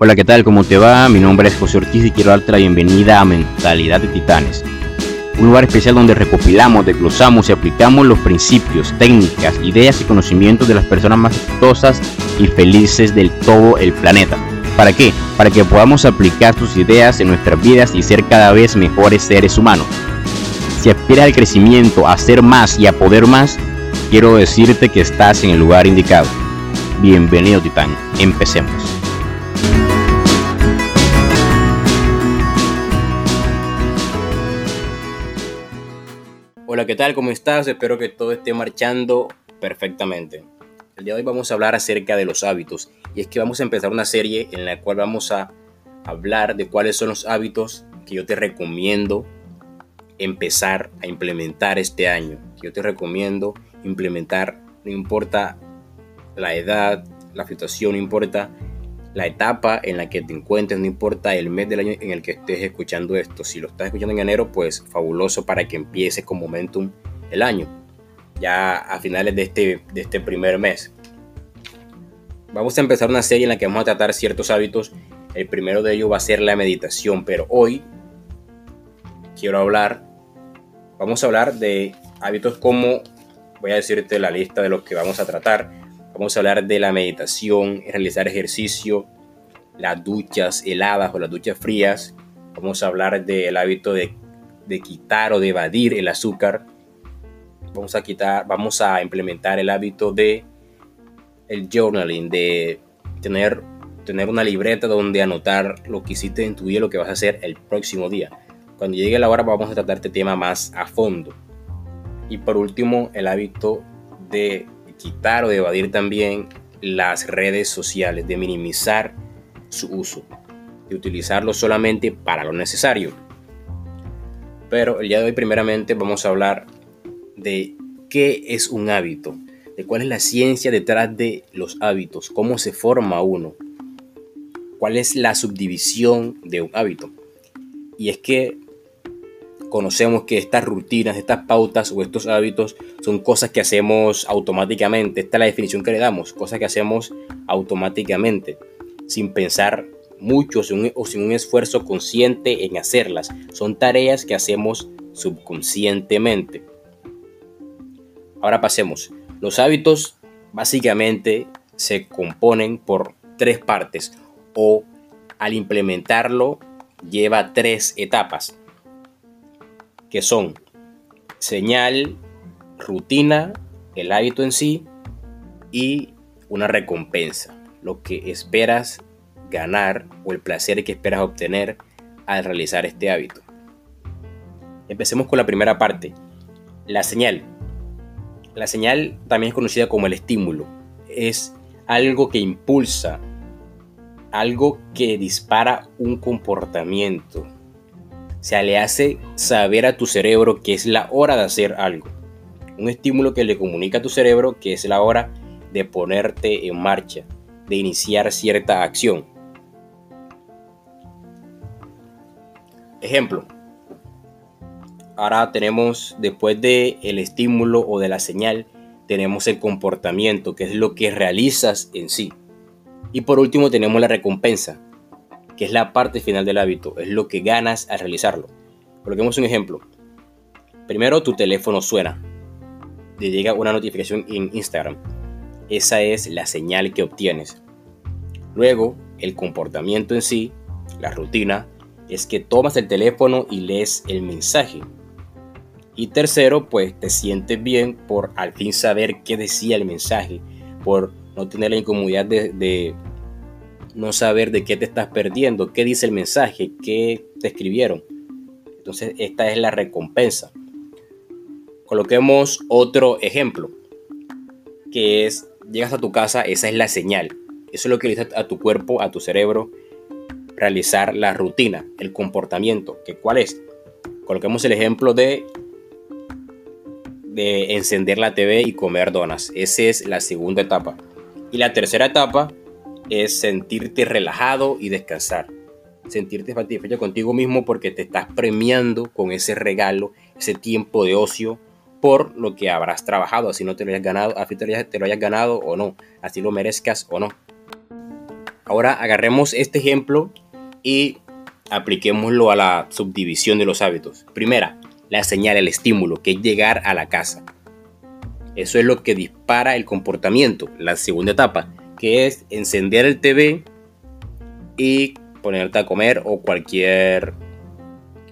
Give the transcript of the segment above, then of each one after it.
Hola, ¿qué tal? ¿Cómo te va? Mi nombre es José Ortiz y quiero darte la bienvenida a Mentalidad de Titanes. Un lugar especial donde recopilamos, desglosamos y aplicamos los principios, técnicas, ideas y conocimientos de las personas más exitosas y felices del todo el planeta. ¿Para qué? Para que podamos aplicar sus ideas en nuestras vidas y ser cada vez mejores seres humanos. Si aspiras al crecimiento, a ser más y a poder más, quiero decirte que estás en el lugar indicado. Bienvenido Titán, empecemos. Hola, ¿qué tal? ¿Cómo estás? Espero que todo esté marchando perfectamente. El día de hoy vamos a hablar acerca de los hábitos y es que vamos a empezar una serie en la cual vamos a hablar de cuáles son los hábitos que yo te recomiendo empezar a implementar este año. Yo te recomiendo implementar, no importa la edad, la situación, no importa la etapa en la que te encuentres, no importa el mes del año en el que estés escuchando esto. Si lo estás escuchando en enero, pues fabuloso para que empieces con momentum el año, ya a finales de este, de este primer mes. Vamos a empezar una serie en la que vamos a tratar ciertos hábitos. El primero de ellos va a ser la meditación, pero hoy quiero hablar, vamos a hablar de hábitos como, voy a decirte la lista de los que vamos a tratar Vamos a hablar de la meditación, realizar ejercicio, las duchas heladas o las duchas frías. Vamos a hablar del hábito de, quitar o de evadir el azúcar. Vamos a quitar, vamos a implementar el hábito de el journaling, de tener, tener una libreta donde anotar lo que hiciste en tu día, lo que vas a hacer el próximo día. Cuando llegue la hora vamos a tratar este tema más a fondo. Y por último, el hábito de quitar o de evadir también las redes sociales, de minimizar su uso, de utilizarlo solamente para lo necesario. Pero el día de hoy primeramente vamos a hablar de qué es un hábito, de cuál es la ciencia detrás de los hábitos, cómo se forma uno, cuál es la subdivisión de un hábito. Y es que conocemos que estas rutinas, estas pautas o estos hábitos son cosas que hacemos automáticamente. Esta es la definición que le damos, cosas que hacemos automáticamente, sin pensar mucho o sin un esfuerzo consciente en hacerlas. Son tareas que hacemos subconscientemente. Ahora pasemos. Los hábitos básicamente se componen por tres partes o al implementarlo lleva tres etapas que son señal, rutina, el hábito en sí y una recompensa, lo que esperas ganar o el placer que esperas obtener al realizar este hábito. Empecemos con la primera parte, la señal. La señal también es conocida como el estímulo. Es algo que impulsa, algo que dispara un comportamiento, se le hace saber a tu cerebro que es la hora de hacer algo. Un estímulo que le comunica a tu cerebro que es la hora de ponerte en marcha, de iniciar cierta acción. Ejemplo. Ahora tenemos, después del el estímulo o de la señal, tenemos el comportamiento, que es lo que realizas en sí. Y por último tenemos la recompensa, que es la parte final del hábito, es lo que ganas al realizarlo. Coloquemos un ejemplo. Primero tu teléfono suena, te llega una notificación en Instagram. Esa es la señal que obtienes. Luego, el comportamiento en sí, la rutina, es que tomas el teléfono y lees el mensaje. Y tercero, pues te sientes bien por al fin saber qué decía el mensaje, por no tener la incomodidad de, no saber de qué te estás perdiendo, qué dice el mensaje, qué te escribieron. Entonces esta es la recompensa. Coloquemos otro ejemplo, que es, llegas a tu casa, esa es la señal. Eso es lo que le dice a tu cuerpo, a tu cerebro, realizar la rutina, el comportamiento. ¿Que ¿Cuál es? Coloquemos el ejemplo de, de encender la TV y comer donas. Esa es la segunda etapa. Y la tercera etapa es sentirte relajado y descansar. Sentirte satisfecho contigo mismo porque te estás premiando con ese regalo, ese tiempo de ocio por lo que habrás trabajado, así no te lo hayas ganado, así te lo hayas ganado o no, así lo merezcas o no. Ahora agarremos este ejemplo y apliquémoslo a la subdivisión de los hábitos. Primera, la señal, el estímulo, que es llegar a la casa. Eso es lo que dispara el comportamiento. La segunda etapa, que es encender el TV y ponerte a comer o cualquier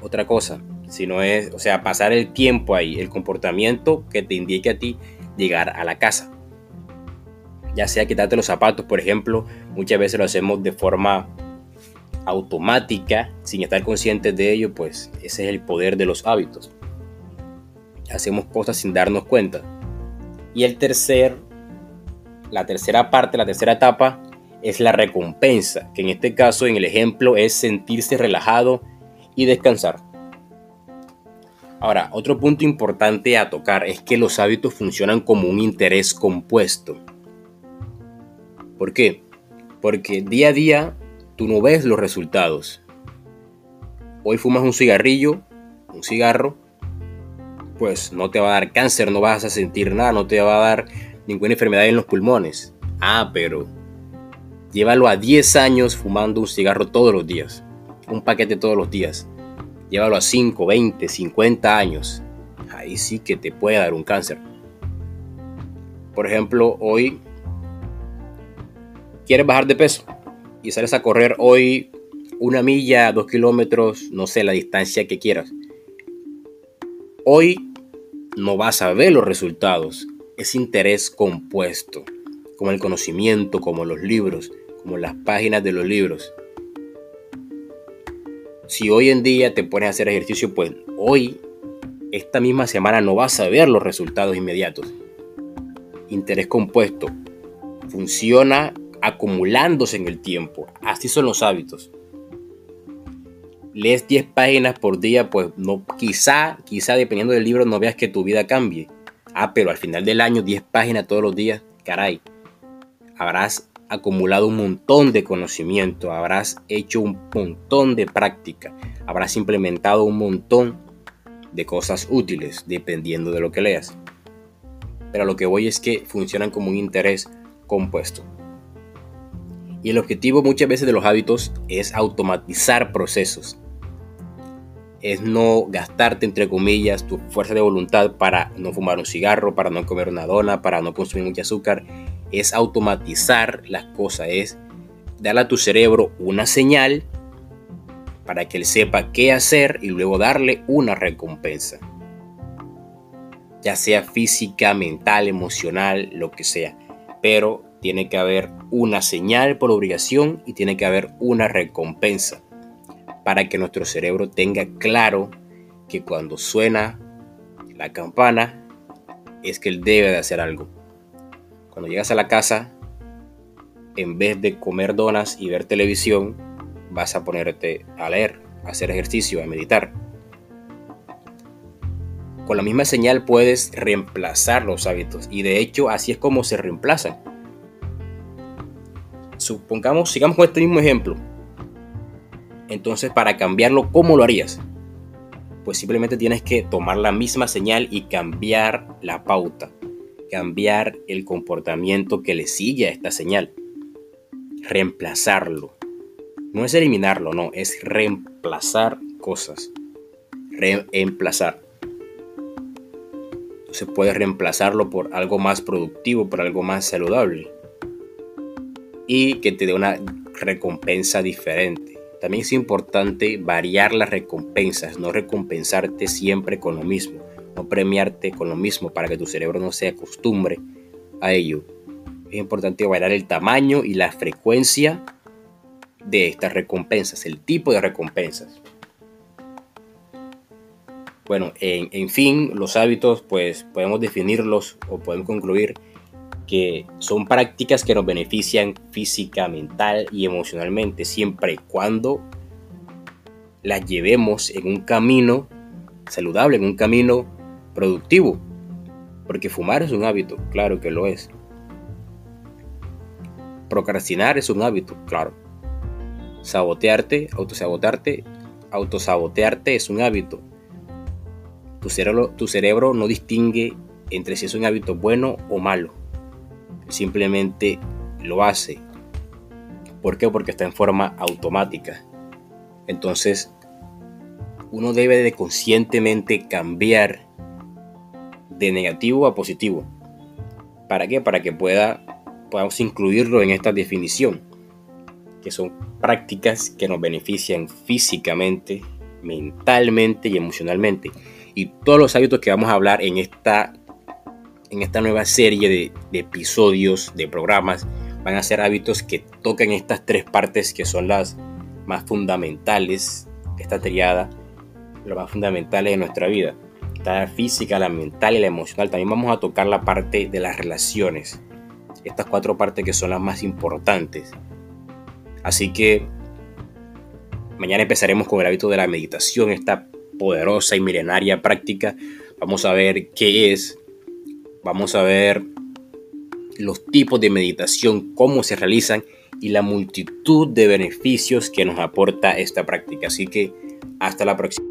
otra cosa. Si no es, o sea, pasar el tiempo ahí, el comportamiento que te indique a ti llegar a la casa. Ya sea quitarte los zapatos, por ejemplo, muchas veces lo hacemos de forma automática, sin estar conscientes de ello, pues ese es el poder de los hábitos. Hacemos cosas sin darnos cuenta. Y el tercer, la tercera parte, la tercera etapa, es la recompensa, que en este caso, en el ejemplo, es sentirse relajado y descansar. Ahora, otro punto importante a tocar es que los hábitos funcionan como un interés compuesto. ¿Por qué? Porque día a día tú no ves los resultados. Hoy fumas un cigarrillo, un cigarro, pues no te va a dar cáncer, no vas a sentir nada, no te va a dar ninguna enfermedad en los pulmones. Ah, pero llévalo a 10 años fumando un cigarro todos los días, un paquete todos los días. Llévalo a 5, 20, 50 años. Ahí sí que te puede dar un cáncer. Por ejemplo, hoy quieres bajar de peso y sales a correr hoy una milla, dos kilómetros, no sé, la distancia que quieras. Hoy no vas a ver los resultados. Es interés compuesto, como el conocimiento, como los libros, como las páginas de los libros. Si hoy en día te pones a hacer ejercicio, pues hoy, esta misma semana, no vas a ver los resultados inmediatos. Interés compuesto. Funciona acumulándose en el tiempo. Así son los hábitos. Lees 10 páginas por día, pues no, quizá, quizá dependiendo del libro no veas que tu vida cambie. Ah, pero al final del año 10 páginas todos los días, caray. Habrás acumulado un montón de conocimiento, habrás hecho un montón de práctica, habrás implementado un montón de cosas útiles dependiendo de lo que leas. Pero lo que voy es que funcionan como un interés compuesto. Y el objetivo muchas veces de los hábitos es automatizar procesos. Es no gastarte, entre comillas, tu fuerza de voluntad para no fumar un cigarro, para no comer una dona, para no consumir mucho azúcar. Es automatizar las cosas, es darle a tu cerebro una señal para que él sepa qué hacer y luego darle una recompensa. Ya sea física, mental, emocional, lo que sea. Pero tiene que haber una señal por obligación y tiene que haber una recompensa para que nuestro cerebro tenga claro que cuando suena la campana es que él debe de hacer algo. Cuando llegas a la casa, en vez de comer donas y ver televisión, vas a ponerte a leer, a hacer ejercicio, a meditar. Con la misma señal puedes reemplazar los hábitos y de hecho así es como se reemplazan supongamos, sigamos con este mismo ejemplo. Entonces, para cambiarlo, ¿cómo lo harías? Pues simplemente tienes que tomar la misma señal y cambiar la pauta, cambiar el comportamiento que le sigue a esta señal, reemplazarlo. No es eliminarlo, no, es reemplazar cosas. Reemplazar. Entonces puedes reemplazarlo por algo más productivo, por algo más saludable y que te dé una recompensa diferente. También es importante variar las recompensas, no recompensarte siempre con lo mismo, no premiarte con lo mismo para que tu cerebro no se acostumbre a ello. Es importante variar el tamaño y la frecuencia de estas recompensas, el tipo de recompensas. Bueno, en, en fin, los hábitos pues podemos definirlos o podemos concluir que son prácticas que nos benefician física, mental y emocionalmente, siempre y cuando las llevemos en un camino saludable, en un camino productivo. Porque fumar es un hábito, claro que lo es. Procrastinar es un hábito, claro. Sabotearte, autosabotarte, autosabotearte es un hábito. Tu cerebro, tu cerebro no distingue entre si es un hábito bueno o malo simplemente lo hace. ¿Por qué? Porque está en forma automática. Entonces, uno debe de conscientemente cambiar de negativo a positivo. ¿Para qué? Para que pueda, podamos incluirlo en esta definición, que son prácticas que nos benefician físicamente, mentalmente y emocionalmente. Y todos los hábitos que vamos a hablar en esta, en esta nueva serie de, de episodios, de programas, van a ser hábitos que tocan estas tres partes que son las más fundamentales esta triada, lo más fundamentales de nuestra vida. La física, la mental y la emocional. También vamos a tocar la parte de las relaciones. Estas cuatro partes que son las más importantes. Así que mañana empezaremos con el hábito de la meditación, esta poderosa y milenaria práctica. Vamos a ver qué es. Vamos a ver los tipos de meditación, cómo se realizan y la multitud de beneficios que nos aporta esta práctica. Así que hasta la próxima.